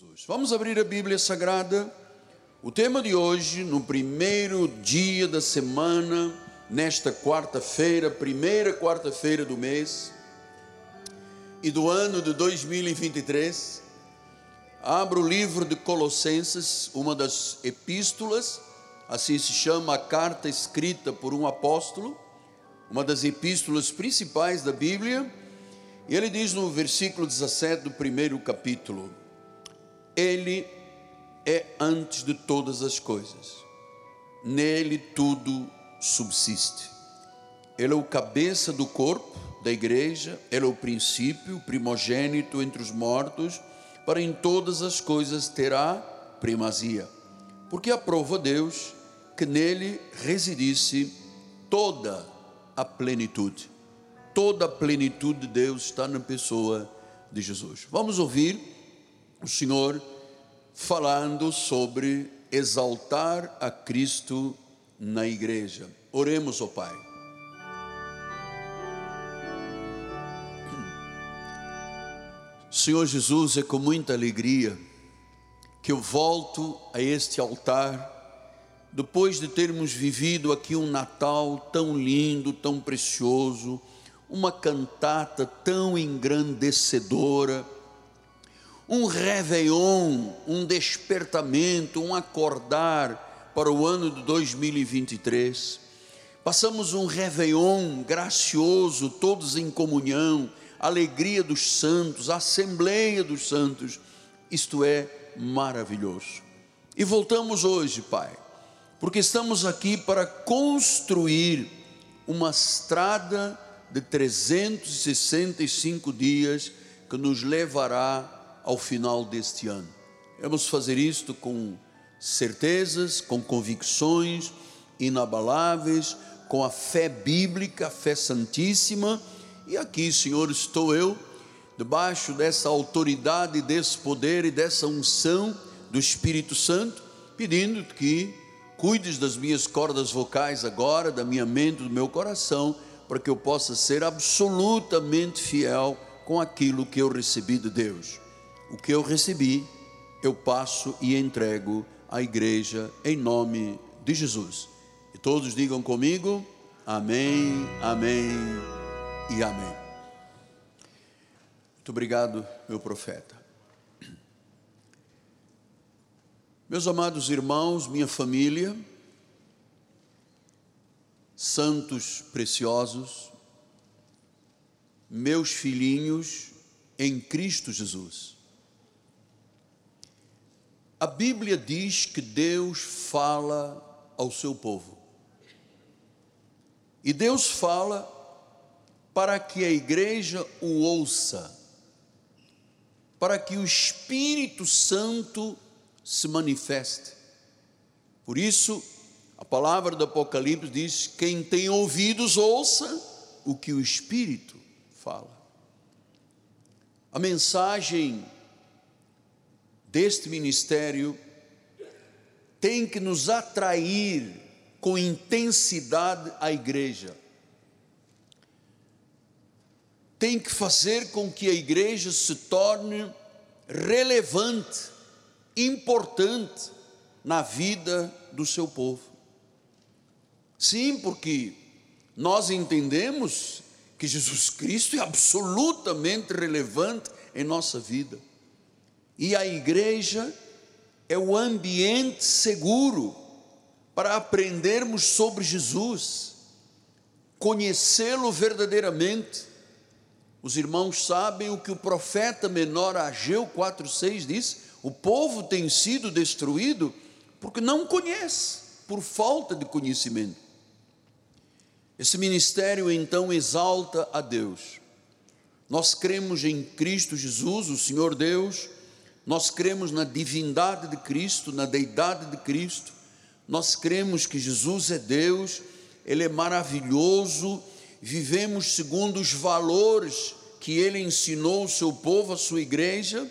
Jesus. Vamos abrir a Bíblia Sagrada. O tema de hoje, no primeiro dia da semana, nesta quarta-feira, primeira quarta-feira do mês e do ano de 2023, abro o livro de Colossenses, uma das epístolas, assim se chama a carta escrita por um apóstolo, uma das epístolas principais da Bíblia, e ele diz no versículo 17 do primeiro capítulo: ele é antes de todas as coisas, nele tudo subsiste. Ele é o cabeça do corpo da igreja, ele é o princípio, primogênito entre os mortos, para em todas as coisas terá primazia. Porque aprova Deus que nele residisse toda a plenitude. Toda a plenitude de Deus está na pessoa de Jesus. Vamos ouvir o Senhor falando sobre exaltar a Cristo na igreja. Oremos, ó oh Pai. Senhor Jesus, é com muita alegria que eu volto a este altar, depois de termos vivido aqui um Natal tão lindo, tão precioso, uma cantata tão engrandecedora um réveillon, um despertamento, um acordar para o ano de 2023. Passamos um réveillon gracioso, todos em comunhão, alegria dos santos, assembleia dos santos. Isto é maravilhoso. E voltamos hoje, Pai, porque estamos aqui para construir uma estrada de 365 dias que nos levará ao final deste ano. Vamos fazer isto com certezas, com convicções inabaláveis, com a fé bíblica, a fé santíssima. E aqui, Senhor, estou eu, debaixo dessa autoridade, desse poder e dessa unção do Espírito Santo, pedindo que cuides das minhas cordas vocais agora, da minha mente, do meu coração, para que eu possa ser absolutamente fiel com aquilo que eu recebi de Deus o que eu recebi, eu passo e entrego à igreja em nome de Jesus. E todos digam comigo: Amém, Amém e Amém. Muito obrigado, meu profeta. Meus amados irmãos, minha família, santos preciosos, meus filhinhos em Cristo Jesus. A Bíblia diz que Deus fala ao seu povo. E Deus fala para que a igreja o ouça, para que o Espírito Santo se manifeste. Por isso, a palavra do Apocalipse diz: quem tem ouvidos, ouça o que o Espírito fala. A mensagem deste ministério tem que nos atrair com intensidade à igreja. Tem que fazer com que a igreja se torne relevante, importante na vida do seu povo. Sim, porque nós entendemos que Jesus Cristo é absolutamente relevante em nossa vida. E a igreja é o ambiente seguro para aprendermos sobre Jesus, conhecê-lo verdadeiramente. Os irmãos sabem o que o profeta menor Ageu 4,6 diz: o povo tem sido destruído porque não conhece, por falta de conhecimento. Esse ministério então exalta a Deus. Nós cremos em Cristo Jesus, o Senhor Deus, nós cremos na divindade de Cristo, na deidade de Cristo, nós cremos que Jesus é Deus, Ele é maravilhoso, vivemos segundo os valores que Ele ensinou ao seu povo, à sua igreja,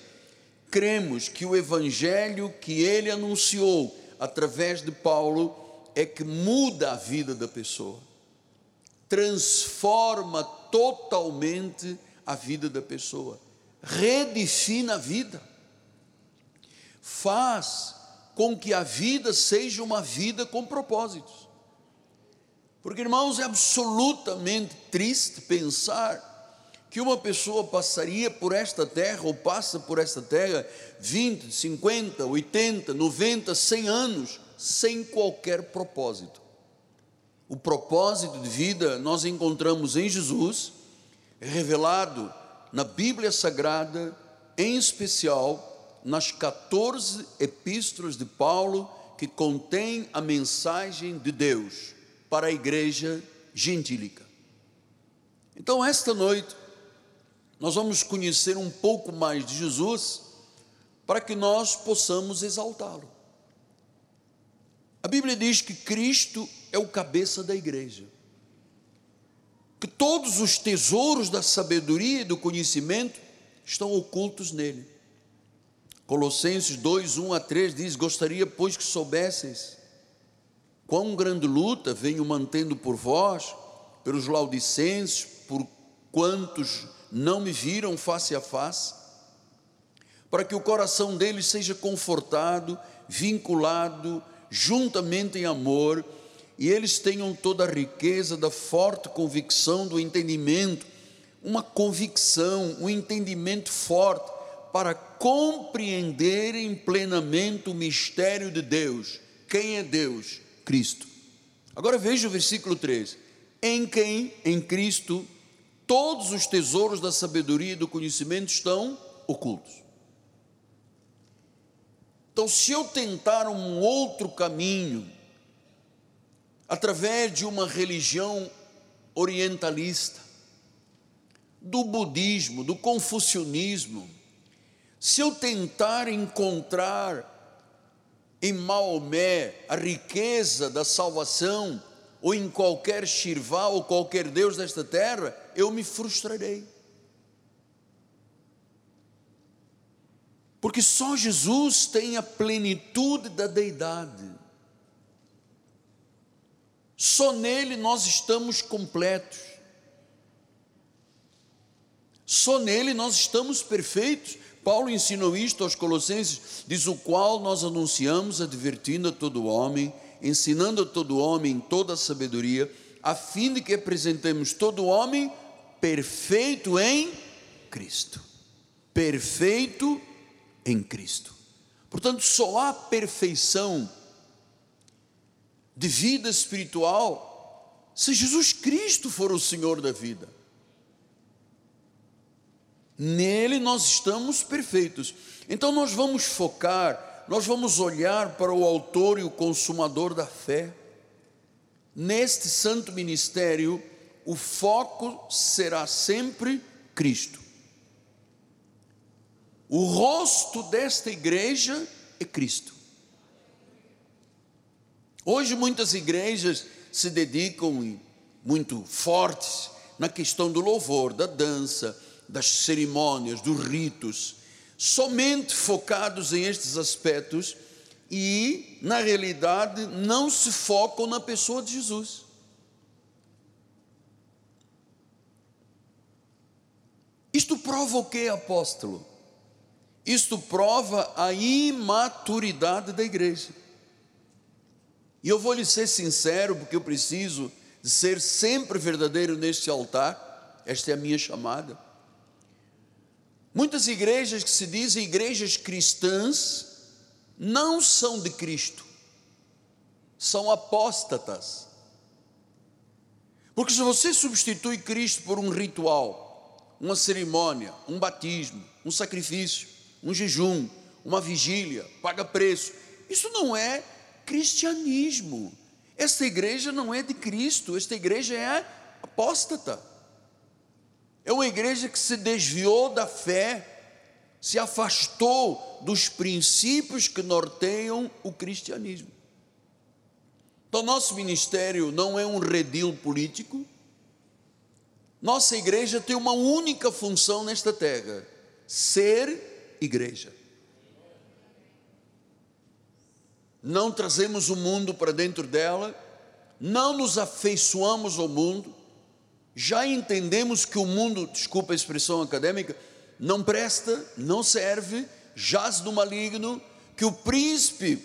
cremos que o Evangelho que Ele anunciou através de Paulo é que muda a vida da pessoa, transforma totalmente a vida da pessoa, redefine a vida. Faz com que a vida seja uma vida com propósitos. Porque, irmãos, é absolutamente triste pensar que uma pessoa passaria por esta terra ou passa por esta terra 20, 50, 80, 90, 100 anos sem qualquer propósito. O propósito de vida nós encontramos em Jesus, revelado na Bíblia Sagrada, em especial nas 14 epístolas de Paulo que contém a mensagem de Deus para a igreja gentílica. Então, esta noite, nós vamos conhecer um pouco mais de Jesus para que nós possamos exaltá-lo. A Bíblia diz que Cristo é o cabeça da igreja, que todos os tesouros da sabedoria e do conhecimento estão ocultos nele. Colossenses 2, 1 a 3 diz: Gostaria, pois, que soubesseis quão grande luta venho mantendo por vós, pelos laudicenses, por quantos não me viram face a face, para que o coração deles seja confortado, vinculado, juntamente em amor, e eles tenham toda a riqueza da forte convicção do entendimento, uma convicção, um entendimento forte, para compreenderem plenamente o mistério de Deus. Quem é Deus? Cristo. Agora veja o versículo 3: Em quem, em Cristo, todos os tesouros da sabedoria e do conhecimento estão ocultos. Então, se eu tentar um outro caminho, através de uma religião orientalista, do budismo, do confucionismo, se eu tentar encontrar em Maomé a riqueza da salvação, ou em qualquer Shirvá ou qualquer Deus desta terra, eu me frustrarei. Porque só Jesus tem a plenitude da deidade. Só nele nós estamos completos. Só nele nós estamos perfeitos. Paulo ensinou isto aos Colossenses, diz: O qual nós anunciamos, advertindo a todo homem ensinando a todo homem toda a sabedoria, a fim de que apresentemos todo homem perfeito em Cristo. Perfeito em Cristo. Portanto, só há perfeição de vida espiritual se Jesus Cristo for o Senhor da vida. Nele nós estamos perfeitos. Então nós vamos focar nós vamos olhar para o autor e o consumador da fé. Neste santo ministério, o foco será sempre Cristo. O rosto desta igreja é Cristo. Hoje muitas igrejas se dedicam muito fortes na questão do louvor, da dança, das cerimônias, dos ritos somente focados em estes aspectos e, na realidade, não se focam na pessoa de Jesus. Isto prova o que, apóstolo? Isto prova a imaturidade da igreja. E eu vou lhe ser sincero, porque eu preciso ser sempre verdadeiro neste altar, esta é a minha chamada. Muitas igrejas que se dizem igrejas cristãs não são de Cristo, são apóstatas. Porque se você substitui Cristo por um ritual, uma cerimônia, um batismo, um sacrifício, um jejum, uma vigília, paga preço, isso não é cristianismo. Esta igreja não é de Cristo, esta igreja é apóstata. É uma igreja que se desviou da fé, se afastou dos princípios que norteiam o cristianismo. Então, nosso ministério não é um redil político. Nossa igreja tem uma única função nesta terra: ser igreja. Não trazemos o mundo para dentro dela, não nos afeiçoamos ao mundo, já entendemos que o mundo, desculpa a expressão acadêmica, não presta, não serve, jaz do maligno, que o príncipe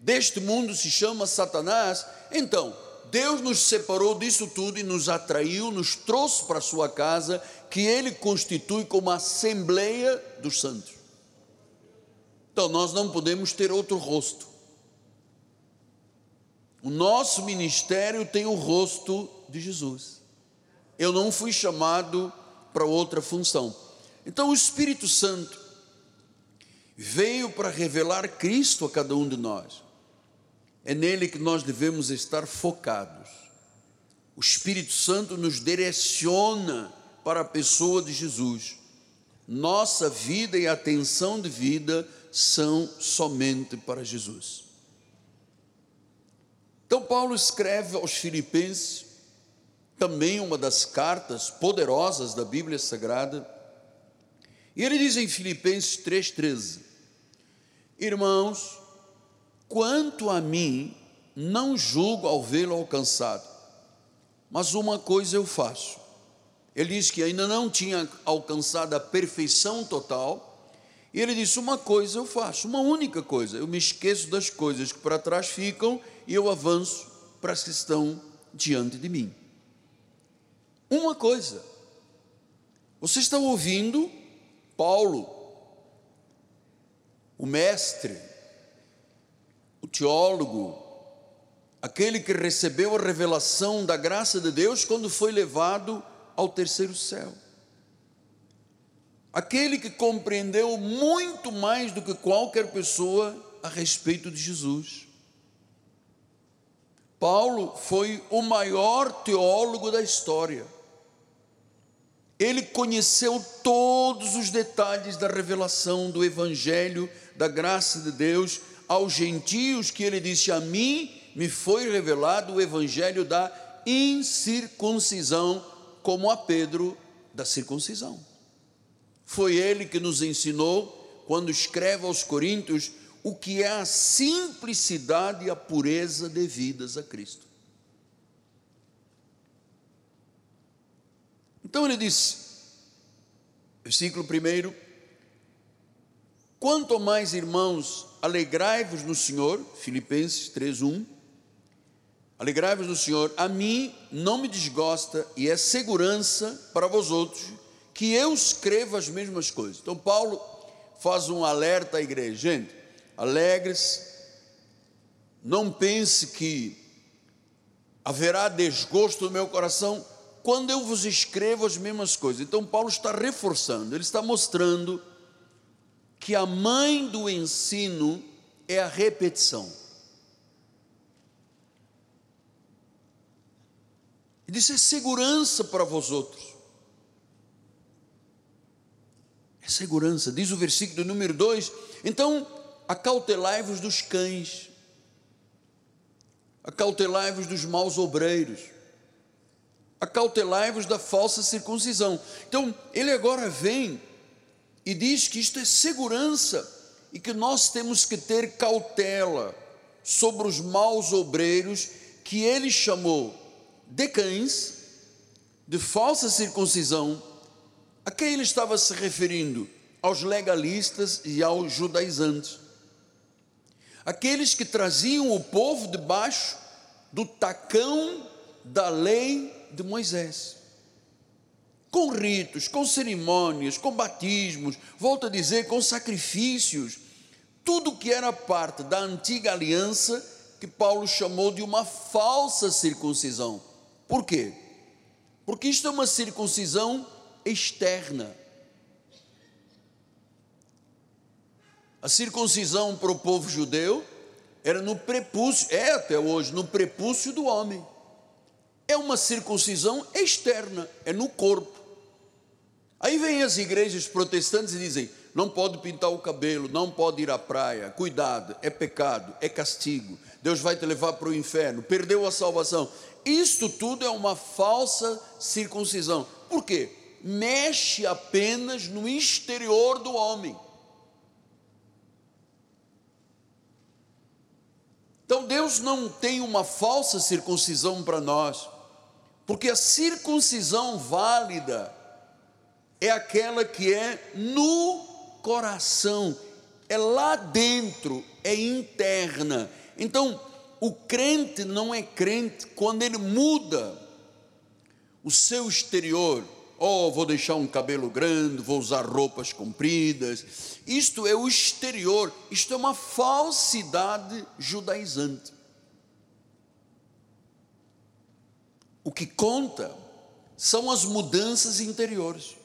deste mundo se chama Satanás, então Deus nos separou disso tudo e nos atraiu, nos trouxe para a sua casa, que ele constitui como assembleia dos santos. Então nós não podemos ter outro rosto. O nosso ministério tem o rosto de Jesus. Eu não fui chamado para outra função. Então o Espírito Santo veio para revelar Cristo a cada um de nós. É nele que nós devemos estar focados. O Espírito Santo nos direciona para a pessoa de Jesus. Nossa vida e atenção de vida são somente para Jesus. Então, Paulo escreve aos Filipenses, também uma das cartas poderosas da Bíblia Sagrada, e ele diz em Filipenses 3,13: Irmãos, quanto a mim, não julgo ao vê-lo alcançado, mas uma coisa eu faço. Ele diz que ainda não tinha alcançado a perfeição total, e ele disse: Uma coisa eu faço, uma única coisa, eu me esqueço das coisas que para trás ficam e eu avanço para as que estão diante de mim. Uma coisa, você está ouvindo Paulo, o mestre, o teólogo, aquele que recebeu a revelação da graça de Deus quando foi levado ao terceiro céu. Aquele que compreendeu muito mais do que qualquer pessoa a respeito de Jesus. Paulo foi o maior teólogo da história. Ele conheceu todos os detalhes da revelação do Evangelho, da graça de Deus aos gentios, que ele disse: A mim me foi revelado o Evangelho da incircuncisão, como a Pedro da circuncisão. Foi ele que nos ensinou, quando escreve aos Coríntios, o que é a simplicidade e a pureza devidas a Cristo. Então ele diz, versículo 1: Quanto mais irmãos, alegrai-vos no Senhor, Filipenses 3:1. Alegrai-vos no Senhor, a mim não me desgosta e é segurança para vós outros que eu escreva as mesmas coisas. Então Paulo faz um alerta à igreja, gente, alegres, não pense que haverá desgosto no meu coração quando eu vos escrevo as mesmas coisas. Então, Paulo está reforçando, ele está mostrando que a mãe do ensino é a repetição. Ele disse: é segurança para vós outros. É segurança, diz o versículo número 2. Então, acautelai-vos dos cães, acautelai-vos dos maus obreiros, acautelai-vos da falsa circuncisão. Então, ele agora vem e diz que isto é segurança e que nós temos que ter cautela sobre os maus obreiros que ele chamou de cães, de falsa circuncisão, a quem ele estava se referindo? Aos legalistas e aos judaizantes aqueles que traziam o povo debaixo do tacão da lei de Moisés. Com ritos, com cerimônias, com batismos, volto a dizer, com sacrifícios, tudo que era parte da antiga aliança que Paulo chamou de uma falsa circuncisão. Por quê? Porque isto é uma circuncisão externa. A circuncisão para o povo judeu era no prepúcio, é até hoje, no prepúcio do homem. É uma circuncisão externa, é no corpo. Aí vem as igrejas protestantes e dizem: não pode pintar o cabelo, não pode ir à praia, cuidado, é pecado, é castigo, Deus vai te levar para o inferno, perdeu a salvação. Isto tudo é uma falsa circuncisão. Por quê? Mexe apenas no exterior do homem. Então Deus não tem uma falsa circuncisão para nós, porque a circuncisão válida é aquela que é no coração, é lá dentro, é interna. Então, o crente não é crente quando ele muda o seu exterior. Oh, vou deixar um cabelo grande, vou usar roupas compridas. Isto é o exterior, isto é uma falsidade judaizante. O que conta são as mudanças interiores.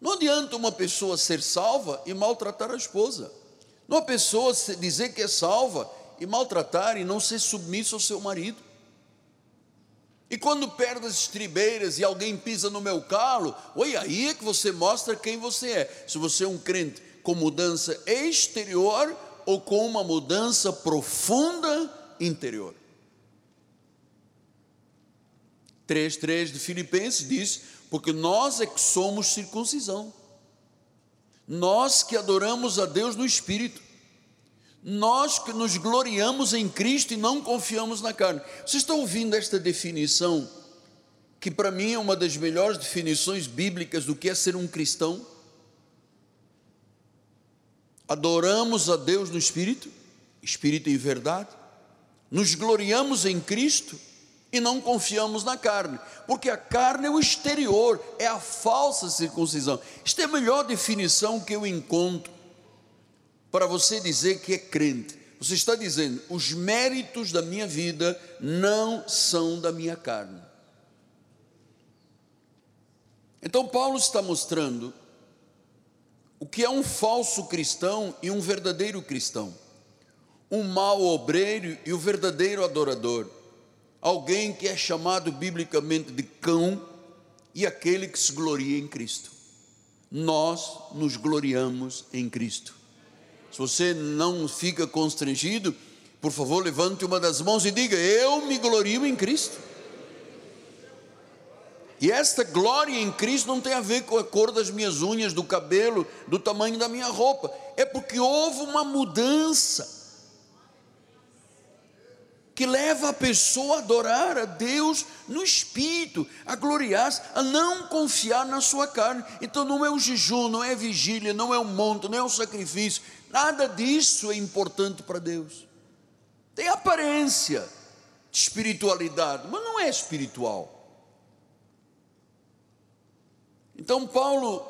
Não adianta uma pessoa ser salva e maltratar a esposa. Uma pessoa dizer que é salva e maltratar e não ser submisso ao seu marido. E quando perde as estribeiras e alguém pisa no meu calo, oi, aí é que você mostra quem você é. Se você é um crente com mudança exterior ou com uma mudança profunda interior. 3,3 de Filipenses diz: Porque nós é que somos circuncisão, nós que adoramos a Deus no Espírito, nós que nos gloriamos em Cristo e não confiamos na carne. Vocês estão ouvindo esta definição, que para mim é uma das melhores definições bíblicas do que é ser um cristão? Adoramos a Deus no Espírito, Espírito e verdade, nos gloriamos em Cristo e não confiamos na carne, porque a carne é o exterior, é a falsa circuncisão. Isto é a melhor definição que eu encontro para você dizer que é crente. Você está dizendo: os méritos da minha vida não são da minha carne. Então, Paulo está mostrando o que é um falso cristão e um verdadeiro cristão, um mau obreiro e o verdadeiro adorador alguém que é chamado biblicamente de cão e aquele que se gloria em Cristo. Nós nos gloriamos em Cristo. Se você não fica constrangido, por favor, levante uma das mãos e diga: Eu me glorio em Cristo. E esta glória em Cristo não tem a ver com a cor das minhas unhas, do cabelo, do tamanho da minha roupa. É porque houve uma mudança que leva a pessoa a adorar a Deus no espírito, a gloriar-se, a não confiar na sua carne. Então não é o jejum, não é a vigília, não é o monte, não é o sacrifício, nada disso é importante para Deus. Tem aparência de espiritualidade, mas não é espiritual. Então Paulo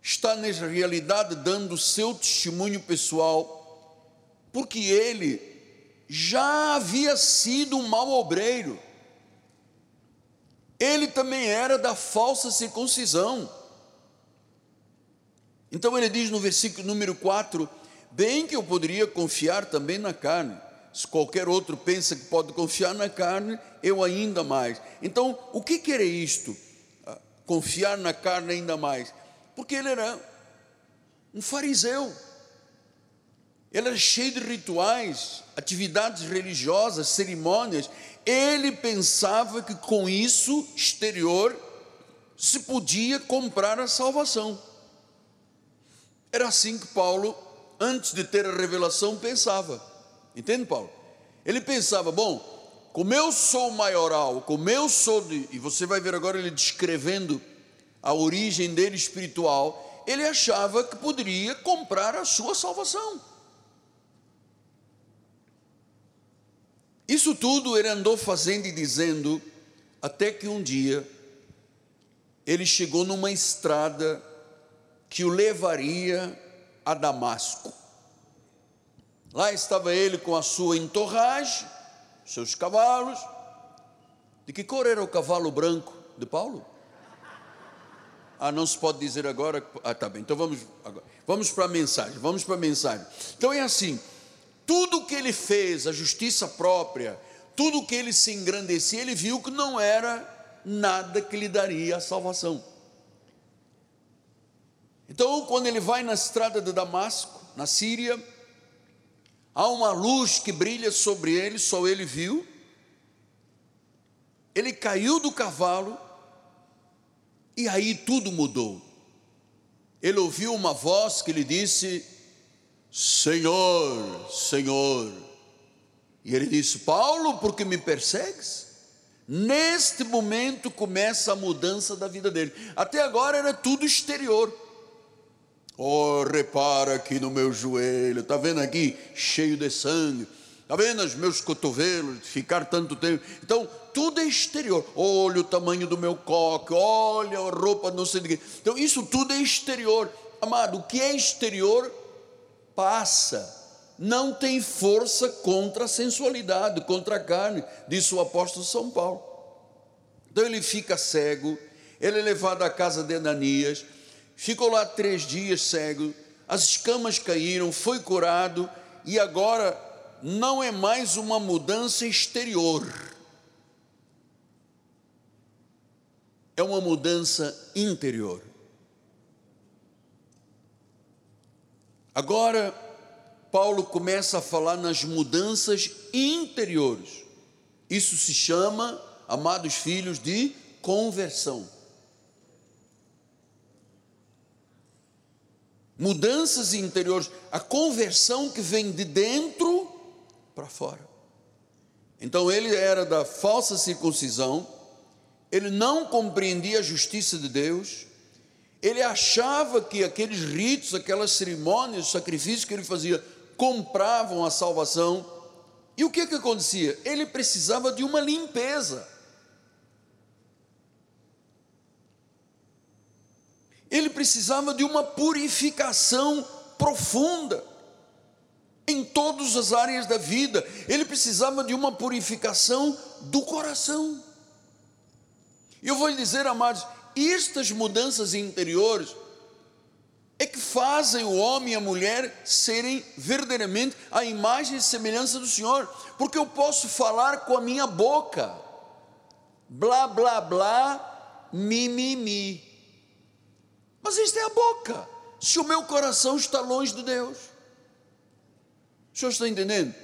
está nessa realidade dando o seu testemunho pessoal, porque ele já havia sido um mau obreiro. Ele também era da falsa circuncisão. Então ele diz no versículo número 4: Bem que eu poderia confiar também na carne. Se qualquer outro pensa que pode confiar na carne, eu ainda mais. Então, o que, que era isto? Ah, confiar na carne ainda mais. Porque ele era um fariseu. Ele era cheio de rituais, atividades religiosas, cerimônias. Ele pensava que com isso exterior se podia comprar a salvação. Era assim que Paulo, antes de ter a revelação, pensava. Entende, Paulo? Ele pensava: bom, como eu sou maioral, como eu sou de. E você vai ver agora ele descrevendo a origem dele espiritual. Ele achava que poderia comprar a sua salvação. Isso tudo ele andou fazendo e dizendo, até que um dia ele chegou numa estrada que o levaria a Damasco. Lá estava ele com a sua entorragem, seus cavalos. De que cor era o cavalo branco de Paulo? Ah, não se pode dizer agora. Ah, tá bem. Então vamos agora. Vamos para a mensagem. Vamos para a mensagem. Então é assim: tudo que ele fez, a justiça própria, tudo que ele se engrandecia, ele viu que não era nada que lhe daria a salvação. Então, quando ele vai na estrada de Damasco, na Síria, há uma luz que brilha sobre ele, só ele viu. Ele caiu do cavalo e aí tudo mudou. Ele ouviu uma voz que lhe disse: Senhor, Senhor. E ele disse: Paulo, por que me persegues? Neste momento começa a mudança da vida dele. Até agora era tudo exterior. Oh, repara aqui no meu joelho, está vendo aqui cheio de sangue, está vendo os meus cotovelos, ficar tanto tempo. Então, tudo é exterior. Olha o tamanho do meu coque, olha a roupa, não sei de quê. Então, isso tudo é exterior. Amado, o que é exterior passa, não tem força contra a sensualidade, contra a carne, disse o apóstolo São Paulo. Então ele fica cego, ele é levado à casa de Ananias, ficou lá três dias cego, as escamas caíram, foi curado, e agora não é mais uma mudança exterior, é uma mudança interior. Agora, Paulo começa a falar nas mudanças interiores. Isso se chama, amados filhos, de conversão. Mudanças interiores, a conversão que vem de dentro para fora. Então ele era da falsa circuncisão, ele não compreendia a justiça de Deus, ele achava que aqueles ritos, aquelas cerimônias, sacrifícios que ele fazia, compravam a salvação. E o que, que acontecia? Ele precisava de uma limpeza. Ele precisava de uma purificação profunda em todas as áreas da vida. Ele precisava de uma purificação do coração. E eu vou lhe dizer, amados, estas mudanças interiores é que fazem o homem e a mulher serem verdadeiramente a imagem e semelhança do Senhor, porque eu posso falar com a minha boca, blá, blá, blá, mi, mi, mi, mas isto é a boca, se o meu coração está longe de Deus, o senhor está entendendo?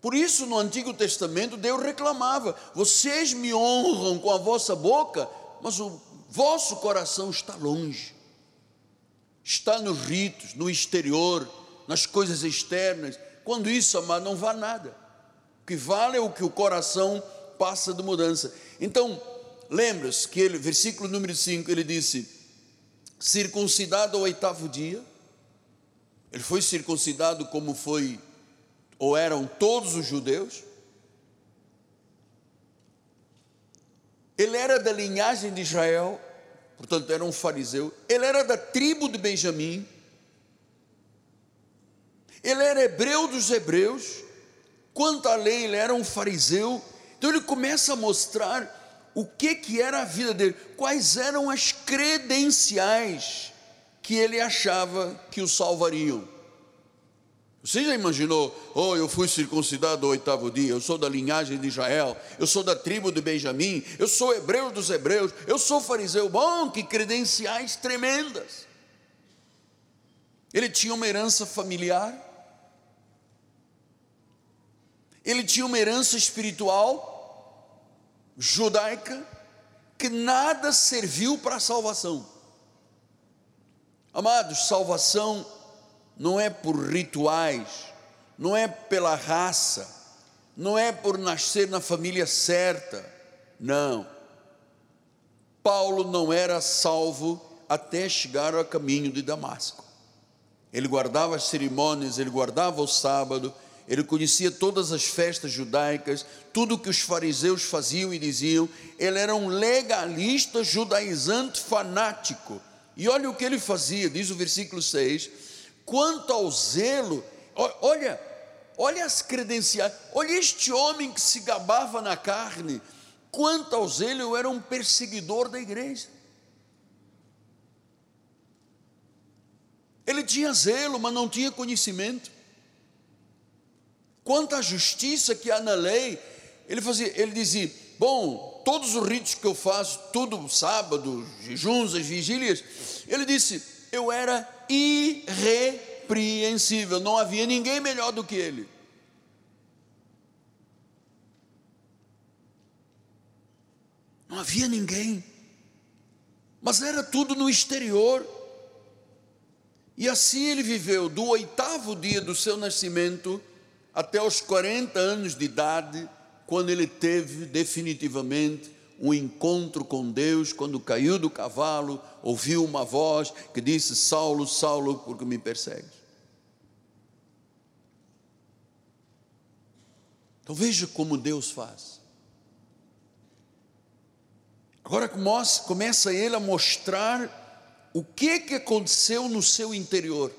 Por isso, no Antigo Testamento, Deus reclamava: vocês me honram com a vossa boca, mas o vosso coração está longe, está nos ritos, no exterior, nas coisas externas. Quando isso, amado, não vale nada. O que vale é o que o coração passa de mudança. Então, lembra-se que ele, versículo número 5, ele disse: circuncidado ao oitavo dia, ele foi circuncidado como foi, ou eram todos os judeus, Ele era da linhagem de Israel, portanto era um fariseu. Ele era da tribo de Benjamim. Ele era hebreu dos hebreus. Quanto à lei, ele era um fariseu. Então ele começa a mostrar o que que era a vida dele, quais eram as credenciais que ele achava que o salvariam. Você já imaginou, oh, eu fui circuncidado no oitavo dia, eu sou da linhagem de Israel, eu sou da tribo de Benjamim, eu sou hebreu dos hebreus, eu sou fariseu, bom, que credenciais tremendas. Ele tinha uma herança familiar, ele tinha uma herança espiritual, judaica, que nada serviu para a salvação. Amados, salvação não é por rituais, não é pela raça, não é por nascer na família certa, não. Paulo não era salvo até chegar ao caminho de Damasco. Ele guardava as cerimônias, ele guardava o sábado, ele conhecia todas as festas judaicas, tudo que os fariseus faziam e diziam. Ele era um legalista judaizante fanático. E olha o que ele fazia, diz o versículo 6: Quanto ao zelo, olha, olha as credenciais, olha este homem que se gabava na carne. Quanto ao zelo, eu era um perseguidor da igreja. Ele tinha zelo, mas não tinha conhecimento. Quanto à justiça que há na lei, ele fazia, ele dizia: Bom, todos os ritos que eu faço, tudo sábado, jejuns, as vigílias, ele disse: Eu era irrepreensível, não havia ninguém melhor do que ele. Não havia ninguém, mas era tudo no exterior. E assim ele viveu do oitavo dia do seu nascimento até os 40 anos de idade, quando ele teve definitivamente um encontro com Deus quando caiu do cavalo, ouviu uma voz que disse: Saulo, Saulo, por que me persegues? Então veja como Deus faz. Agora começa ele a mostrar o que, que aconteceu no seu interior.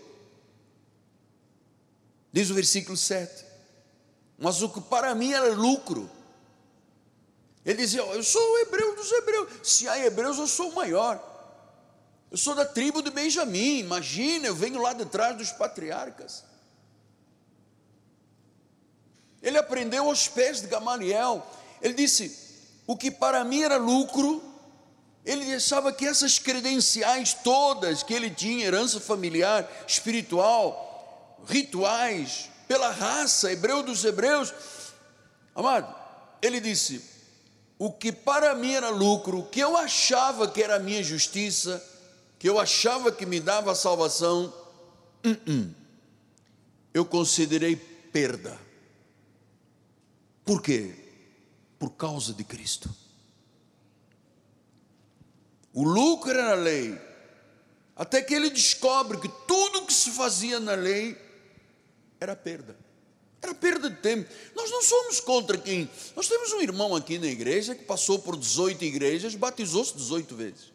Diz o versículo 7. Mas o que para mim era lucro. Ele dizia: Eu sou o hebreu dos hebreus. Se há hebreus, eu sou o maior. Eu sou da tribo de Benjamim. Imagina, eu venho lá de trás dos patriarcas. Ele aprendeu aos pés de Gamaliel. Ele disse: O que para mim era lucro, ele achava que essas credenciais todas que ele tinha, herança familiar, espiritual, rituais, pela raça, hebreu dos hebreus. Amado, ele disse: o que para mim era lucro, o que eu achava que era a minha justiça, que eu achava que me dava salvação, uh -uh, eu considerei perda. Por quê? Por causa de Cristo. O lucro era a lei, até que ele descobre que tudo que se fazia na lei era perda. Era perda de tempo. Nós não somos contra quem. Nós temos um irmão aqui na igreja que passou por 18 igrejas, batizou-se 18 vezes.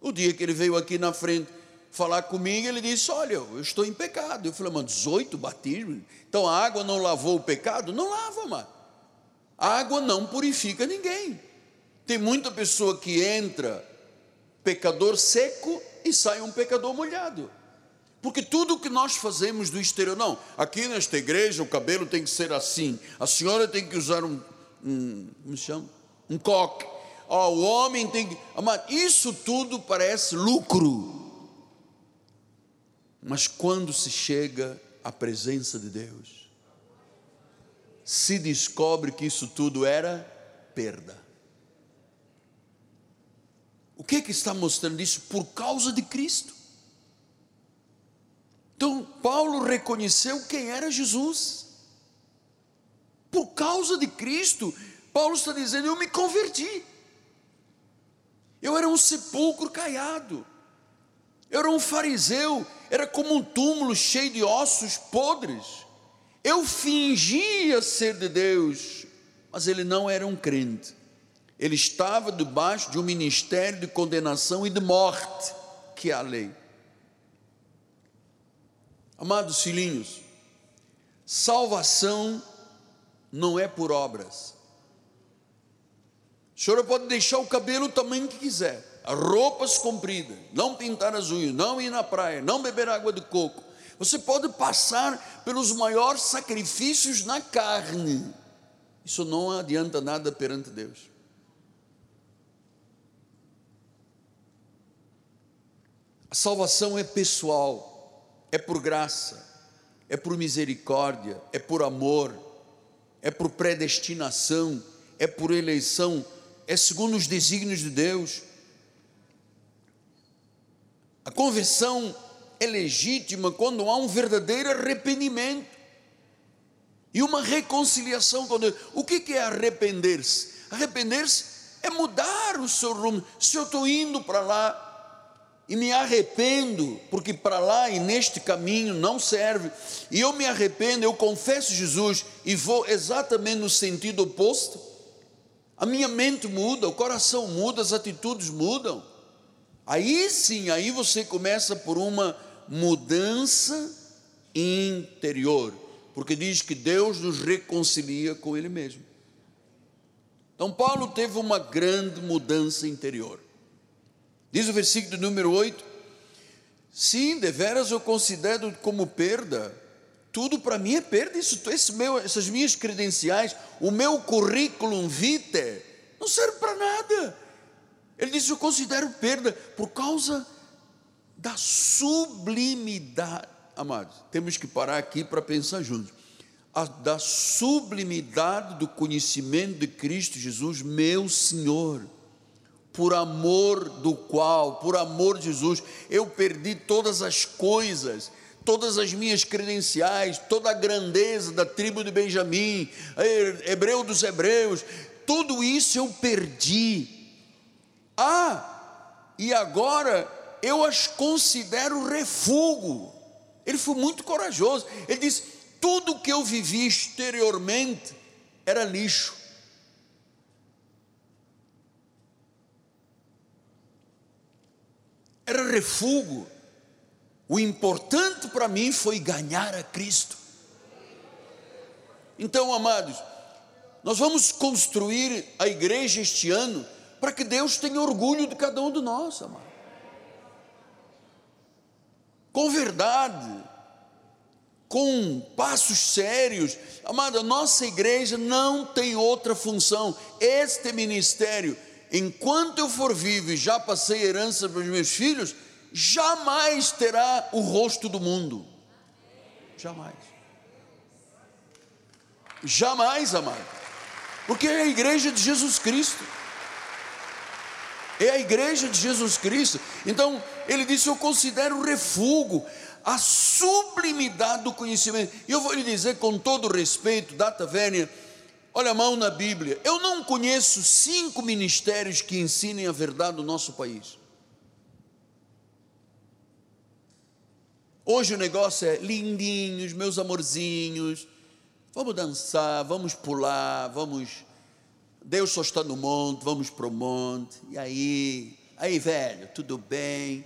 O dia que ele veio aqui na frente falar comigo, ele disse: Olha, eu estou em pecado. Eu falei, mas 18 batismos? Então a água não lavou o pecado? Não lava, mano. A água não purifica ninguém. Tem muita pessoa que entra pecador seco e sai um pecador molhado. Porque tudo que nós fazemos do exterior, não, aqui nesta igreja o cabelo tem que ser assim, a senhora tem que usar um, um como se chama? Um coque, oh, o homem tem que. Amado, isso tudo parece lucro. Mas quando se chega à presença de Deus, se descobre que isso tudo era perda. O que, que está mostrando isso? Por causa de Cristo. Então, Paulo reconheceu quem era Jesus. Por causa de Cristo, Paulo está dizendo: Eu me converti. Eu era um sepulcro caiado. Eu era um fariseu. Era como um túmulo cheio de ossos podres. Eu fingia ser de Deus, mas ele não era um crente. Ele estava debaixo de um ministério de condenação e de morte, que é a lei. Amados filhinhos, salvação não é por obras. A senhora pode deixar o cabelo o tamanho que quiser, as roupas compridas, não pintar as unhas, não ir na praia, não beber água de coco. Você pode passar pelos maiores sacrifícios na carne. Isso não adianta nada perante Deus. A salvação é pessoal é por graça, é por misericórdia, é por amor, é por predestinação, é por eleição, é segundo os desígnios de Deus. A conversão é legítima quando há um verdadeiro arrependimento e uma reconciliação com Deus. O que é arrepender-se? Arrepender-se é mudar o seu rumo. Se eu estou indo para lá, e me arrependo, porque para lá e neste caminho não serve, e eu me arrependo, eu confesso Jesus e vou exatamente no sentido oposto, a minha mente muda, o coração muda, as atitudes mudam. Aí sim, aí você começa por uma mudança interior, porque diz que Deus nos reconcilia com Ele mesmo. Então, Paulo teve uma grande mudança interior. Diz o versículo número 8: Sim, deveras eu considero como perda. Tudo para mim é perda. Isso, esse meu, essas minhas credenciais, o meu currículo vitae, não serve para nada. Ele diz: Eu considero perda por causa da sublimidade. Amados, temos que parar aqui para pensar juntos. A, da sublimidade do conhecimento de Cristo Jesus, meu Senhor por amor do qual, por amor de Jesus, eu perdi todas as coisas, todas as minhas credenciais, toda a grandeza da tribo de Benjamim, hebreu dos hebreus, tudo isso eu perdi. Ah, e agora eu as considero refúgio. Ele foi muito corajoso. Ele disse: tudo que eu vivi exteriormente era lixo. Era refúgio. O importante para mim foi ganhar a Cristo. Então, amados, nós vamos construir a igreja este ano para que Deus tenha orgulho de cada um de nós, amado. Com verdade, com passos sérios. Amada, nossa igreja não tem outra função. Este ministério, enquanto eu for vivo e já passei herança para os meus filhos, jamais terá o rosto do mundo. Jamais. Jamais, amado. Porque é a igreja de Jesus Cristo. É a igreja de Jesus Cristo. Então, ele disse: Eu considero refúgio, a sublimidade do conhecimento. E eu vou lhe dizer com todo respeito, data vênia, olha a mão na Bíblia. Eu não conheço cinco ministérios que ensinem a verdade do nosso país. Hoje o negócio é lindinhos, meus amorzinhos. Vamos dançar, vamos pular, vamos Deus só está no monte, vamos para o monte. E aí, aí velho, tudo bem?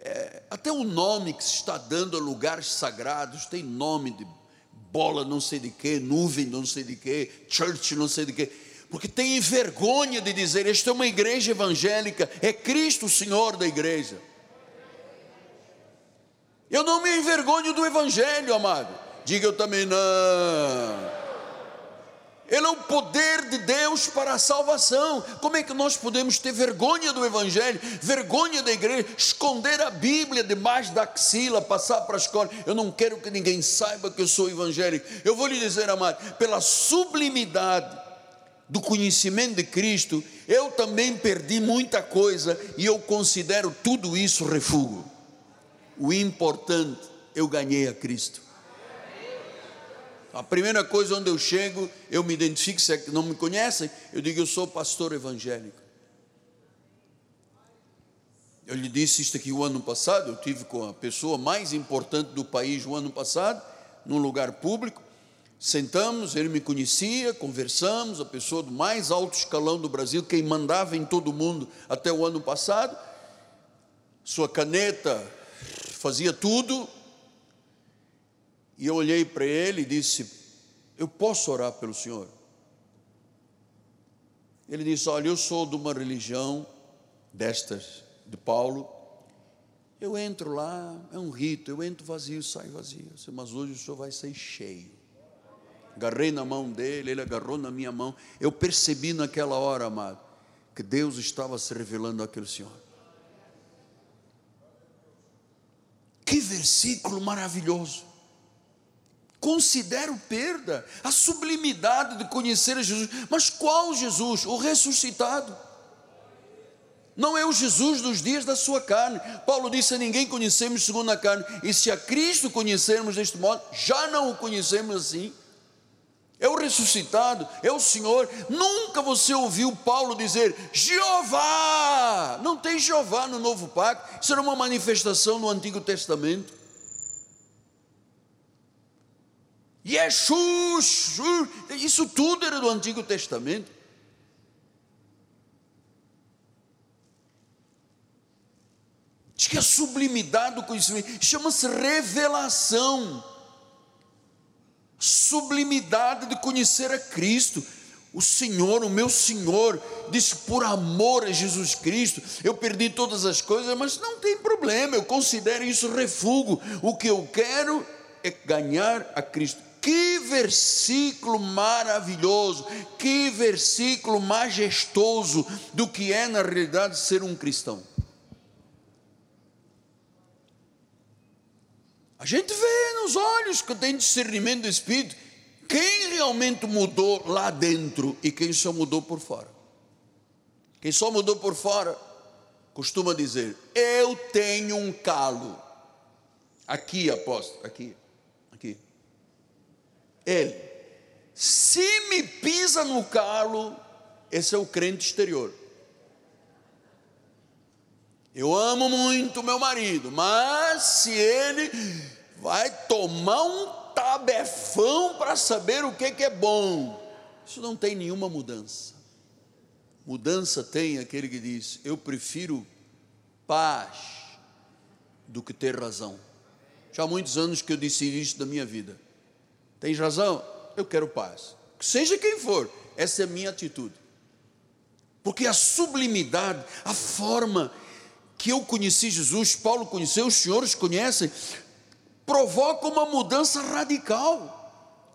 É, até o nome que se está dando a lugares sagrados tem nome de bola não sei de quê, nuvem não sei de quê, church não sei de quê. Porque tem vergonha de dizer, esta é uma igreja evangélica, é Cristo o Senhor da igreja. Eu não me envergonho do Evangelho, amado. Diga eu também não. Ele é o poder de Deus para a salvação. Como é que nós podemos ter vergonha do Evangelho, vergonha da igreja, esconder a Bíblia debaixo da axila, passar para a escola? Eu não quero que ninguém saiba que eu sou evangélico. Eu vou lhe dizer, amado, pela sublimidade do conhecimento de Cristo, eu também perdi muita coisa e eu considero tudo isso refúgio. O importante, eu ganhei a Cristo. A primeira coisa onde eu chego, eu me identifico, se é não me conhecem, eu digo eu sou pastor evangélico. Eu lhe disse isto aqui o ano passado, eu tive com a pessoa mais importante do país o ano passado, num lugar público. Sentamos, ele me conhecia, conversamos, a pessoa do mais alto escalão do Brasil, quem mandava em todo mundo até o ano passado. Sua caneta fazia tudo, e eu olhei para ele e disse: Eu posso orar pelo senhor? Ele disse: Olha, eu sou de uma religião destas, de Paulo. Eu entro lá, é um rito, eu entro vazio, saio vazio. Mas hoje o senhor vai sair cheio. Agarrei na mão dele, ele agarrou na minha mão. Eu percebi naquela hora, amado, que Deus estava se revelando àquele senhor. Que versículo maravilhoso considero perda a sublimidade de conhecer a Jesus. Mas qual Jesus? O ressuscitado. Não é o Jesus dos dias da sua carne. Paulo disse: a ninguém conhecemos segundo a carne. E se a Cristo conhecermos deste modo, já não o conhecemos assim. É o ressuscitado, é o Senhor. Nunca você ouviu Paulo dizer Jeová. Não tem Jeová no novo pacto. Isso era uma manifestação no Antigo Testamento. Yeshus, isso tudo era do Antigo Testamento. Diz que a sublimidade do conhecimento chama-se revelação. Sublimidade de conhecer a Cristo, o Senhor, o meu Senhor. Diz que por amor a Jesus Cristo eu perdi todas as coisas, mas não tem problema, eu considero isso refúgio. O que eu quero é ganhar a Cristo que versículo maravilhoso, que versículo majestoso do que é na realidade ser um cristão. A gente vê nos olhos que tem discernimento do Espírito quem realmente mudou lá dentro e quem só mudou por fora. Quem só mudou por fora costuma dizer: Eu tenho um calo. Aqui, apóstolo, aqui. Ele, se me pisa no calo, esse é o crente exterior. Eu amo muito meu marido, mas se ele vai tomar um tabefão para saber o que, que é bom, isso não tem nenhuma mudança. Mudança tem aquele que diz: Eu prefiro paz do que ter razão. Já há muitos anos que eu decidi isso da minha vida. Tens razão? Eu quero paz. Seja quem for, essa é a minha atitude. Porque a sublimidade, a forma que eu conheci Jesus, Paulo conheceu, os senhores conhecem, provoca uma mudança radical.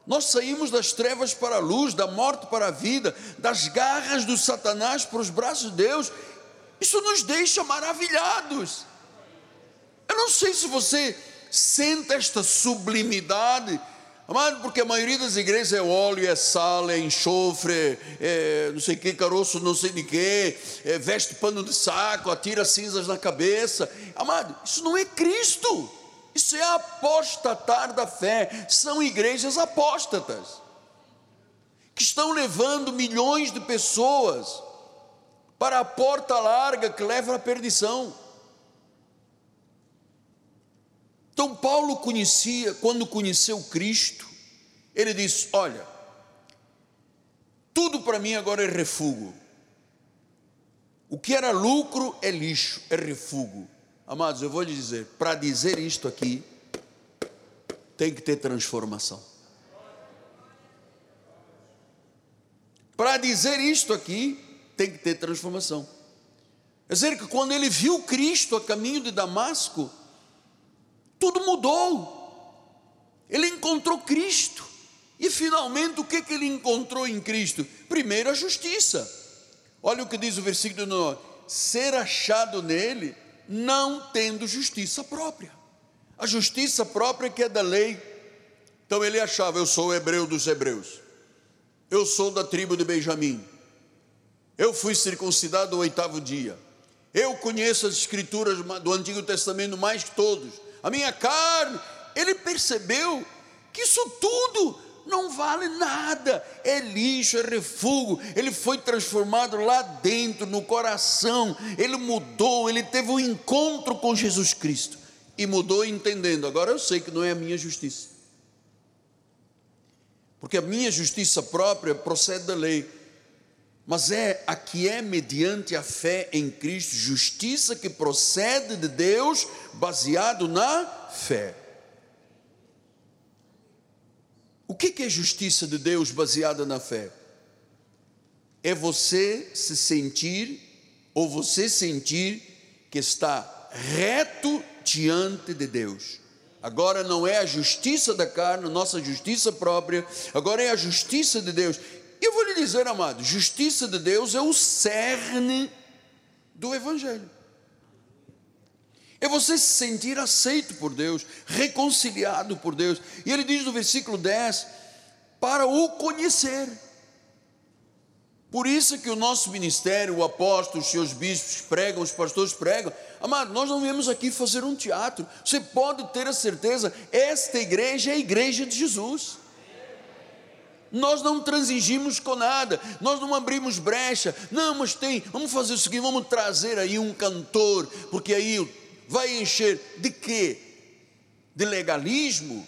Nós saímos das trevas para a luz, da morte para a vida, das garras do Satanás para os braços de Deus. Isso nos deixa maravilhados. Eu não sei se você sente esta sublimidade Amado, porque a maioria das igrejas é óleo, é sal, é enxofre, é não sei o que, caroço não sei de que, é veste pano de saco, atira cinzas na cabeça. Amado, isso não é Cristo, isso é apostatar da fé, são igrejas apóstatas, que estão levando milhões de pessoas para a porta larga que leva à perdição. Então Paulo conhecia, quando conheceu Cristo, ele disse: Olha, tudo para mim agora é refúgio. O que era lucro é lixo, é refúgio. Amados, eu vou lhe dizer, para dizer isto aqui, tem que ter transformação. Para dizer isto aqui, tem que ter transformação. Quer dizer que quando ele viu Cristo a caminho de Damasco, tudo mudou. Ele encontrou Cristo. E finalmente, o que, que ele encontrou em Cristo? Primeiro, a justiça. Olha o que diz o versículo 9: ser achado nele, não tendo justiça própria. A justiça própria que é da lei. Então ele achava: eu sou o hebreu dos hebreus, eu sou da tribo de Benjamim, eu fui circuncidado no oitavo dia, eu conheço as escrituras do Antigo Testamento mais que todos a minha carne. Ele percebeu que isso tudo não vale nada, é lixo, é refúgio. Ele foi transformado lá dentro, no coração, ele mudou, ele teve um encontro com Jesus Cristo e mudou entendendo. Agora eu sei que não é a minha justiça, porque a minha justiça própria procede da lei, mas é a que é mediante a fé em Cristo, justiça que procede de Deus, baseado na fé. O que é justiça de Deus baseada na fé? É você se sentir, ou você sentir, que está reto diante de Deus. Agora não é a justiça da carne, nossa justiça própria, agora é a justiça de Deus. Eu vou lhe dizer, amado, justiça de Deus é o cerne do Evangelho. É você se sentir aceito por Deus, reconciliado por Deus. E ele diz no versículo 10: para o conhecer. Por isso que o nosso ministério, o apóstolo, os seus bispos pregam, os pastores pregam. Amado, nós não viemos aqui fazer um teatro. Você pode ter a certeza, esta igreja é a igreja de Jesus. Nós não transigimos com nada, nós não abrimos brecha. Não, mas tem, vamos fazer o seguinte: vamos trazer aí um cantor, porque aí vai encher de quê? De legalismo?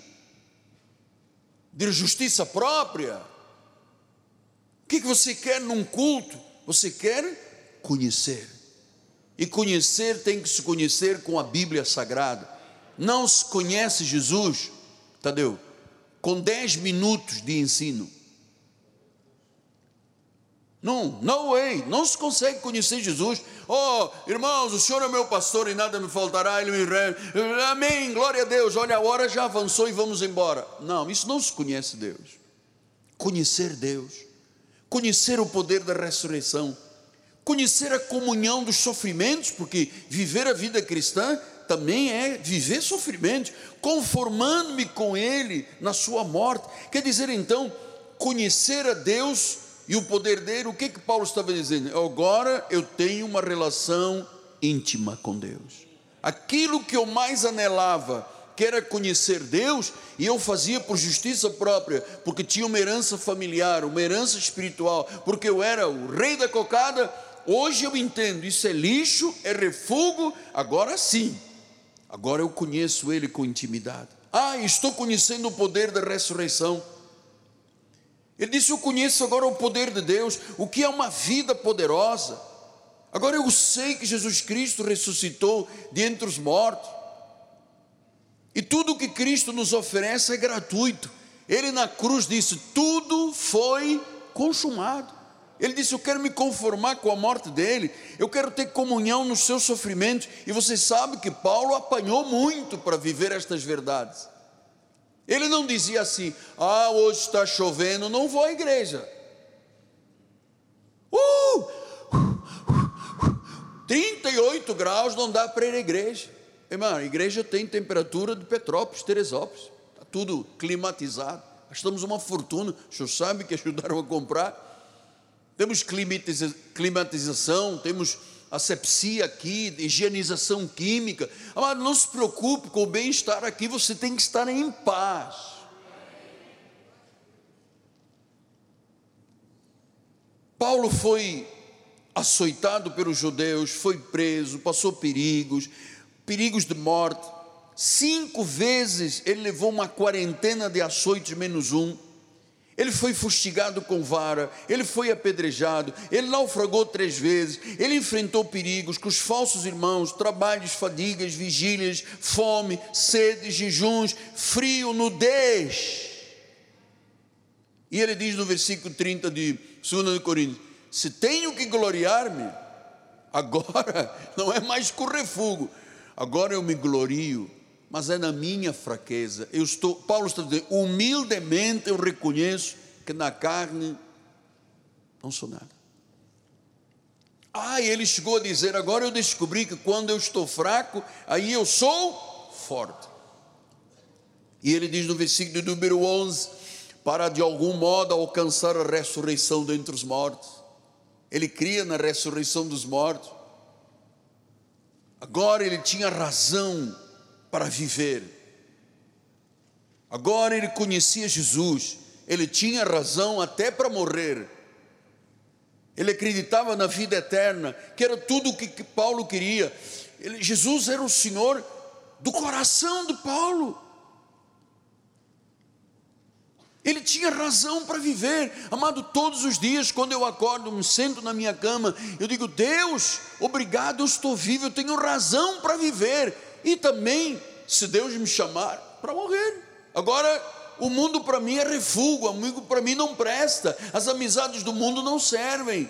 De justiça própria? O que você quer num culto? Você quer conhecer. E conhecer tem que se conhecer com a Bíblia Sagrada. Não se conhece Jesus, Tadeu, com 10 minutos de ensino. Não, no way, não se consegue conhecer Jesus. Oh, irmãos, o Senhor é meu pastor e nada me faltará, Ele me Amém, glória a Deus. Olha, a hora já avançou e vamos embora. Não, isso não se conhece Deus. Conhecer Deus, conhecer o poder da ressurreição, conhecer a comunhão dos sofrimentos, porque viver a vida cristã também é viver sofrimentos, conformando-me com Ele na Sua morte. Quer dizer então, conhecer a Deus e o poder dele, o que que Paulo estava dizendo? Agora eu tenho uma relação íntima com Deus. Aquilo que eu mais anelava, que era conhecer Deus, e eu fazia por justiça própria, porque tinha uma herança familiar, uma herança espiritual, porque eu era o rei da cocada. Hoje eu entendo, isso é lixo, é refúgio, agora sim, agora eu conheço Ele com intimidade. Ah, estou conhecendo o poder da ressurreição. Ele disse: Eu conheço agora o poder de Deus, o que é uma vida poderosa. Agora eu sei que Jesus Cristo ressuscitou de entre os mortos. E tudo o que Cristo nos oferece é gratuito. Ele na cruz disse: tudo foi consumado. Ele disse: Eu quero me conformar com a morte dele, eu quero ter comunhão nos seus sofrimentos. E você sabe que Paulo apanhou muito para viver estas verdades. Ele não dizia assim: Ah, hoje está chovendo, não vou à igreja. Uh! 38 graus não dá para ir à igreja. Irmão, a igreja tem temperatura de Petrópolis, Teresópolis, está tudo climatizado. Gastamos uma fortuna, o senhor sabe que ajudaram a comprar. Temos climatização, temos asepsia aqui, higienização química. Amado, não se preocupe com o bem-estar aqui, você tem que estar em paz. Paulo foi açoitado pelos judeus, foi preso, passou perigos, perigos de morte. Cinco vezes ele levou uma quarentena de açoites menos um. Ele foi fustigado com vara, ele foi apedrejado, ele naufragou três vezes, ele enfrentou perigos com os falsos irmãos, trabalhos, fadigas, vigílias, fome, sede, jejuns, frio, nudez. E ele diz no versículo 30 de 2 Coríntios: Se tenho que gloriar-me, agora não é mais com refúgio, Agora eu me glorio, mas é na minha fraqueza. Eu estou, Paulo está dizendo, humildemente eu reconheço que na carne não sou nada. Ah, ele chegou a dizer: agora eu descobri que quando eu estou fraco, aí eu sou forte. E ele diz no versículo número 11: para de algum modo alcançar a ressurreição dentre os mortos. Ele cria na ressurreição dos mortos. Agora ele tinha razão para viver. Agora ele conhecia Jesus. Ele tinha razão até para morrer. Ele acreditava na vida eterna, que era tudo o que Paulo queria. Ele, Jesus era o Senhor do coração de Paulo. Ele tinha razão para viver, amado, todos os dias, quando eu acordo, me sento na minha cama, eu digo: Deus, obrigado, eu estou vivo, eu tenho razão para viver, e também, se Deus me chamar, para morrer. Agora, o mundo para mim é refúgio, o amigo para mim não presta, as amizades do mundo não servem,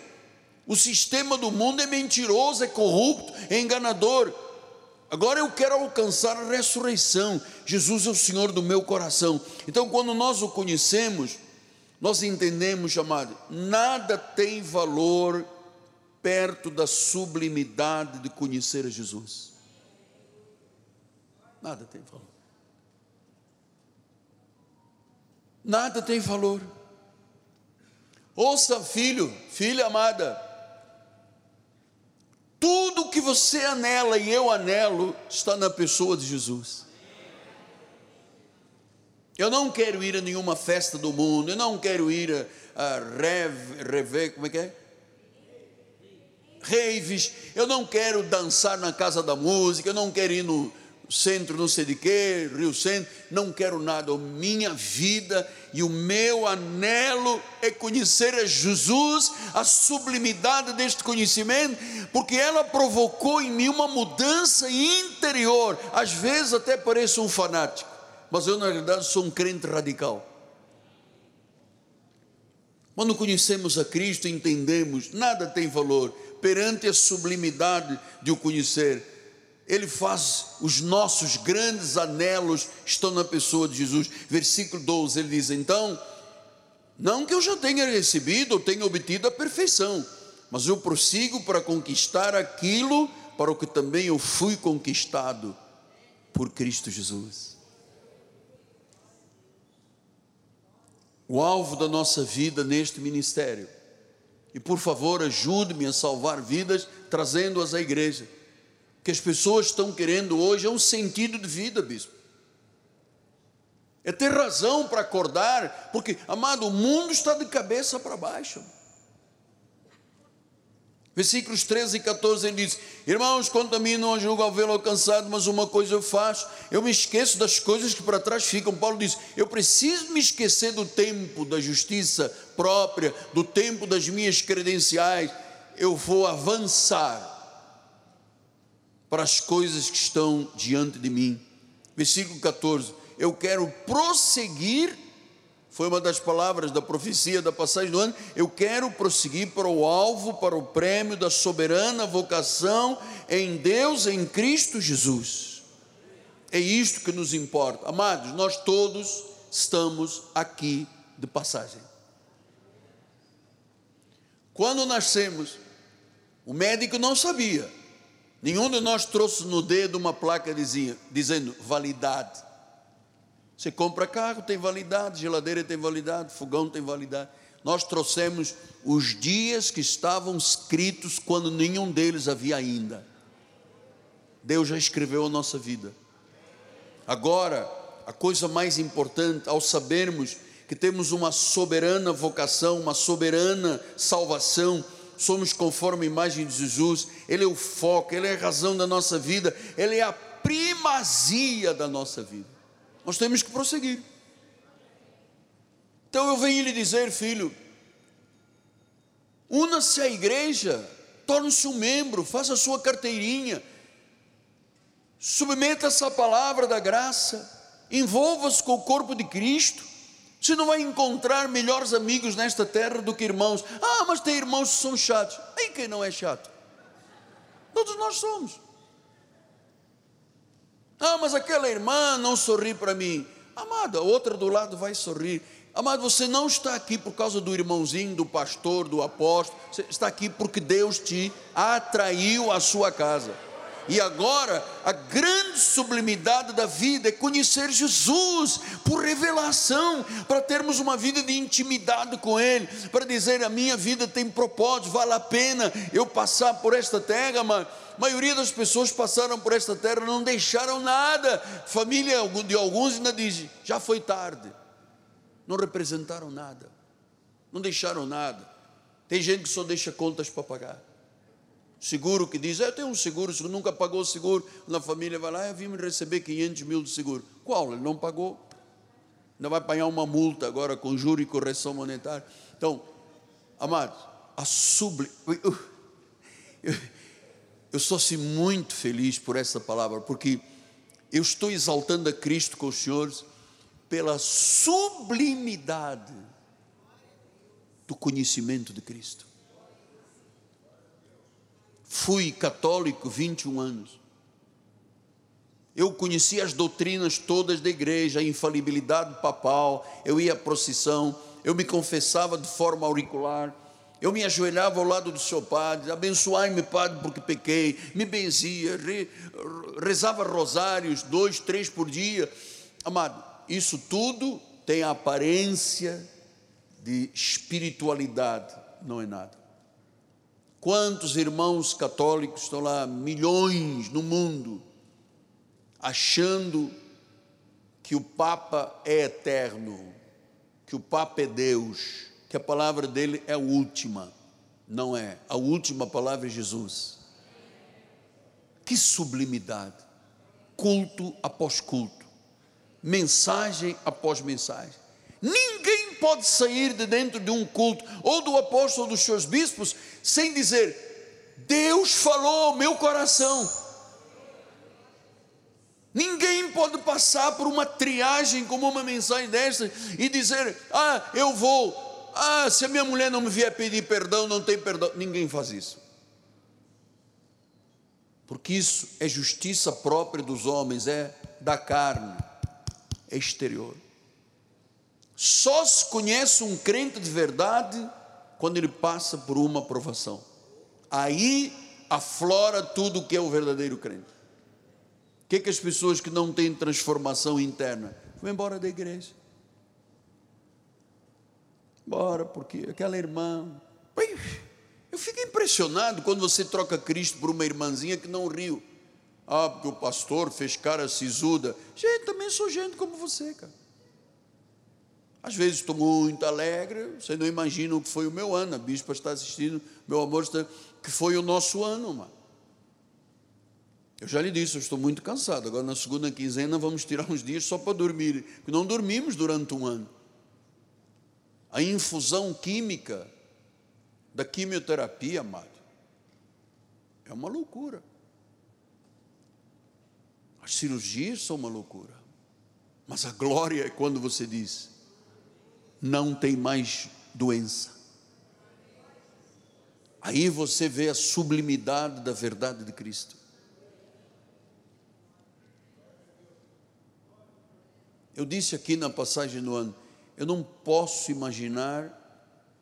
o sistema do mundo é mentiroso, é corrupto, é enganador, Agora eu quero alcançar a ressurreição. Jesus é o Senhor do meu coração. Então, quando nós o conhecemos, nós entendemos, chamado, nada tem valor perto da sublimidade de conhecer a Jesus. Nada tem valor. Nada tem valor. Ouça, filho, filha amada, tudo que você anela e eu anelo está na pessoa de Jesus. Eu não quero ir a nenhuma festa do mundo, eu não quero ir a, a rev, reve, como é que é? Raves, eu não quero dançar na casa da música, eu não quero ir no, centro não sei de quê, Rio Centro, não quero nada, a minha vida e o meu anelo é conhecer a Jesus, a sublimidade deste conhecimento, porque ela provocou em mim uma mudança interior, às vezes até pareço um fanático, mas eu na realidade sou um crente radical. Quando conhecemos a Cristo, entendemos, nada tem valor. Perante a sublimidade de o conhecer ele faz os nossos grandes anelos estão na pessoa de Jesus. Versículo 12, ele diz: Então, não que eu já tenha recebido ou tenha obtido a perfeição, mas eu prossigo para conquistar aquilo para o que também eu fui conquistado por Cristo Jesus. O alvo da nossa vida neste ministério. E por favor, ajude-me a salvar vidas, trazendo-as à igreja que as pessoas estão querendo hoje é um sentido de vida, bispo. é ter razão para acordar, porque, amado, o mundo está de cabeça para baixo. Versículos 13 e 14 ele diz: Irmãos, quanto a mim não julgo havê-lo alcançado, mas uma coisa eu faço, eu me esqueço das coisas que para trás ficam. Paulo diz: Eu preciso me esquecer do tempo da justiça própria, do tempo das minhas credenciais, eu vou avançar para as coisas que estão diante de mim. Versículo 14: Eu quero prosseguir foi uma das palavras da profecia da passagem do ano. Eu quero prosseguir para o alvo, para o prêmio da soberana vocação em Deus, em Cristo Jesus. É isto que nos importa. Amados, nós todos estamos aqui de passagem. Quando nascemos, o médico não sabia. Nenhum de nós trouxe no dedo uma placa dizia, dizendo validade. Você compra carro, tem validade, geladeira tem validade, fogão tem validade. Nós trouxemos os dias que estavam escritos quando nenhum deles havia ainda. Deus já escreveu a nossa vida. Agora, a coisa mais importante, ao sabermos que temos uma soberana vocação, uma soberana salvação, somos conforme a imagem de Jesus, Ele é o foco, Ele é a razão da nossa vida, Ele é a primazia da nossa vida. Nós temos que prosseguir. Então eu venho lhe dizer, filho, una-se à igreja, torne-se um membro, faça a sua carteirinha, submeta-se à palavra da graça, envolva-se com o corpo de Cristo. Você não vai encontrar melhores amigos nesta terra do que irmãos. Ah, mas tem irmãos que são chatos. E quem não é chato? Todos nós somos. Ah, mas aquela irmã não sorri para mim. Amada, a outra do lado vai sorrir. Amado, você não está aqui por causa do irmãozinho, do pastor, do apóstolo. Você está aqui porque Deus te atraiu à sua casa. E agora, a grande sublimidade da vida é conhecer Jesus por revelação, para termos uma vida de intimidade com Ele, para dizer: a minha vida tem propósito, vale a pena eu passar por esta terra, mas a maioria das pessoas passaram por esta terra, não deixaram nada. Família de alguns ainda diz: já foi tarde, não representaram nada, não deixaram nada. Tem gente que só deixa contas para pagar. Seguro que diz, eu tenho um seguro, se nunca pagou o seguro, na família vai lá, eu vim receber 500 mil de seguro. Qual? Ele não pagou. Ainda vai pagar uma multa agora com juro e correção monetária. Então, amados, a sublime. Eu, eu, eu assim muito feliz por essa palavra, porque eu estou exaltando a Cristo com os senhores pela sublimidade do conhecimento de Cristo. Fui católico 21 anos. Eu conhecia as doutrinas todas da igreja, a infalibilidade papal, eu ia à procissão, eu me confessava de forma auricular, eu me ajoelhava ao lado do seu padre, abençoai-me, padre, porque pequei, me benzia, re, rezava rosários, dois, três por dia. Amado, isso tudo tem a aparência de espiritualidade, não é nada. Quantos irmãos católicos estão lá, milhões no mundo, achando que o Papa é eterno, que o Papa é Deus, que a palavra dele é a última. Não é. A última palavra é Jesus. Que sublimidade. Culto após culto, mensagem após mensagem. Ninguém pode sair de dentro de um culto, ou do apóstolo ou dos seus bispos, sem dizer: Deus falou ao meu coração. Ninguém pode passar por uma triagem como uma mensagem dessa e dizer: Ah, eu vou. Ah, se a minha mulher não me vier pedir perdão, não tem perdão. Ninguém faz isso. Porque isso é justiça própria dos homens, é da carne, é exterior. Só se conhece um crente de verdade quando ele passa por uma provação. Aí aflora tudo o que é o verdadeiro crente. O que, é que as pessoas que não têm transformação interna vão embora da igreja? Bora, porque aquela irmã. Eu fico impressionado quando você troca Cristo por uma irmãzinha que não riu. Ah, porque o pastor fez cara sisuda. Gente, também sou gente como você, cara. Às vezes estou muito alegre, você não imagina o que foi o meu ano, a bispa está assistindo, meu amor, está, que foi o nosso ano, mano. Eu já lhe disse, eu estou muito cansado. Agora, na segunda quinzena, vamos tirar uns dias só para dormir. Porque não dormimos durante um ano. A infusão química da quimioterapia, amado, é uma loucura. As cirurgias são uma loucura. Mas a glória é quando você diz: não tem mais doença. Aí você vê a sublimidade da verdade de Cristo. Eu disse aqui na passagem do ano, eu não posso imaginar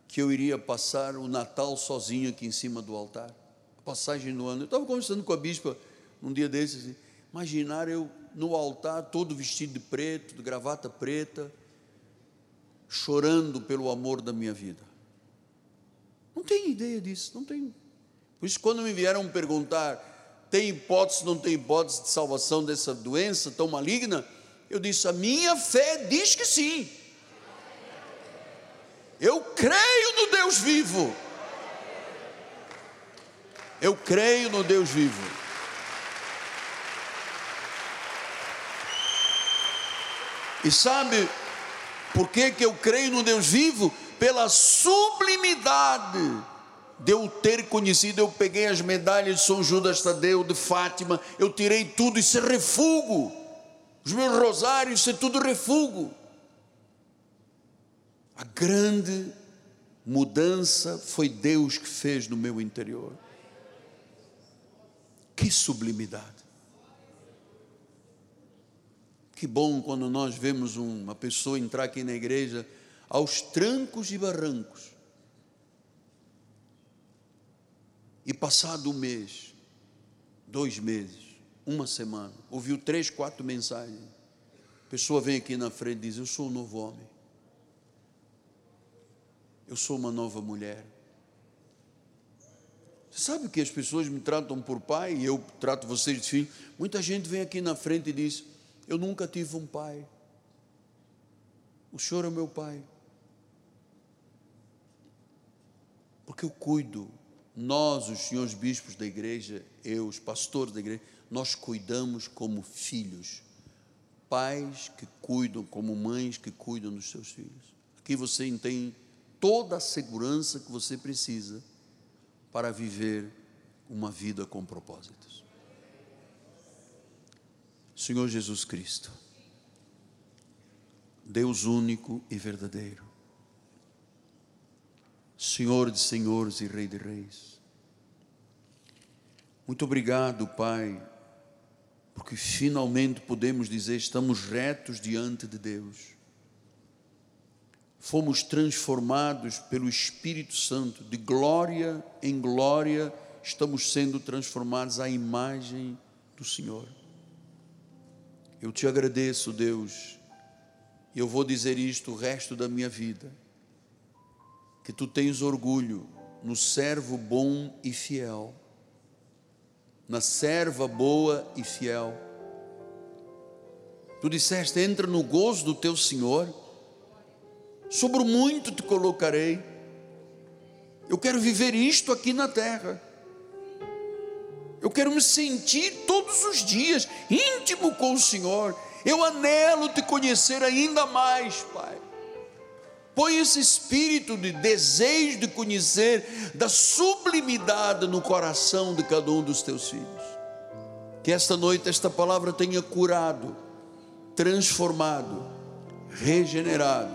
que eu iria passar o Natal sozinho aqui em cima do altar. A passagem do ano. Eu estava conversando com a bispa um dia desses, assim, imaginar eu no altar todo vestido de preto, de gravata preta, chorando pelo amor da minha vida. Não tenho ideia disso, não tenho. Por isso, quando me vieram perguntar, tem hipótese, não tem hipótese de salvação dessa doença tão maligna? Eu disse: a minha fé diz que sim. Eu creio no Deus vivo. Eu creio no Deus vivo. E sabe por que, que eu creio no Deus vivo? Pela sublimidade de eu ter conhecido. Eu peguei as medalhas de São Judas Tadeu, de Fátima, eu tirei tudo, isso é refúgio os meus rosários, isso é tudo refúgio. A grande mudança foi Deus que fez no meu interior. Que sublimidade. Que bom quando nós vemos uma pessoa entrar aqui na igreja aos trancos e barrancos. E passado um mês, dois meses, uma semana, ouviu três, quatro mensagens. A pessoa vem aqui na frente e diz: Eu sou um novo homem. Eu sou uma nova mulher. Você sabe que as pessoas me tratam por pai e eu trato vocês de filho? Muita gente vem aqui na frente e diz: Eu nunca tive um pai. O senhor é meu pai. Porque eu cuido, nós, os senhores bispos da igreja, eu, os pastores da igreja, nós cuidamos como filhos, pais que cuidam, como mães que cuidam dos seus filhos. Aqui você tem toda a segurança que você precisa para viver uma vida com propósitos. Senhor Jesus Cristo, Deus único e verdadeiro, Senhor de senhores e Rei de reis, muito obrigado, Pai porque finalmente podemos dizer estamos retos diante de Deus. Fomos transformados pelo Espírito Santo, de glória em glória, estamos sendo transformados à imagem do Senhor. Eu te agradeço, Deus, e eu vou dizer isto o resto da minha vida, que tu tens orgulho no servo bom e fiel na serva boa e fiel. Tu disseste: entra no gozo do teu Senhor, sobre muito te colocarei. Eu quero viver isto aqui na terra. Eu quero me sentir todos os dias íntimo com o Senhor. Eu anelo te conhecer ainda mais, Pai. Põe esse espírito de desejo de conhecer, da sublimidade no coração de cada um dos teus filhos. Que esta noite esta palavra tenha curado, transformado, regenerado,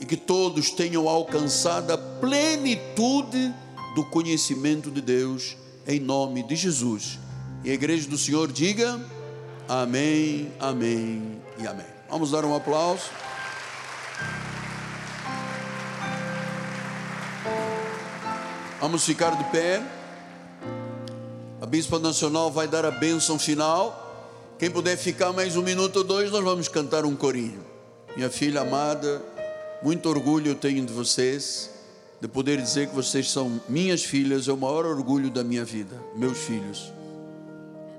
e que todos tenham alcançado a plenitude do conhecimento de Deus, em nome de Jesus. E a igreja do Senhor diga: Amém, Amém e Amém. Vamos dar um aplauso. Vamos ficar de pé. A Bispa Nacional vai dar a bênção final. Quem puder ficar mais um minuto ou dois, nós vamos cantar um corinho. Minha filha amada, muito orgulho eu tenho de vocês, de poder dizer que vocês são minhas filhas, é o maior orgulho da minha vida, meus filhos.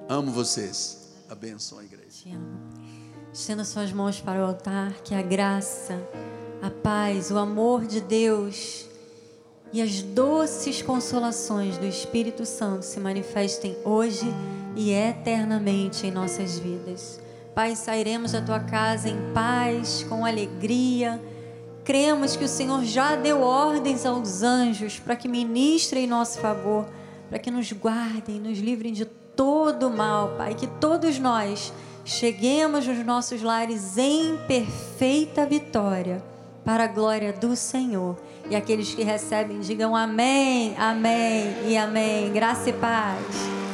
Amo vocês. A bênção à igreja. Estenda suas mãos para o altar, que a graça a paz, o amor de Deus e as doces consolações do Espírito Santo se manifestem hoje e eternamente em nossas vidas. Pai, sairemos da tua casa em paz, com alegria. Cremos que o Senhor já deu ordens aos anjos para que ministrem em nosso favor, para que nos guardem, nos livrem de todo mal, Pai. Que todos nós cheguemos nos nossos lares em perfeita vitória, para a glória do Senhor. E aqueles que recebem, digam amém, amém e amém. Graça e paz.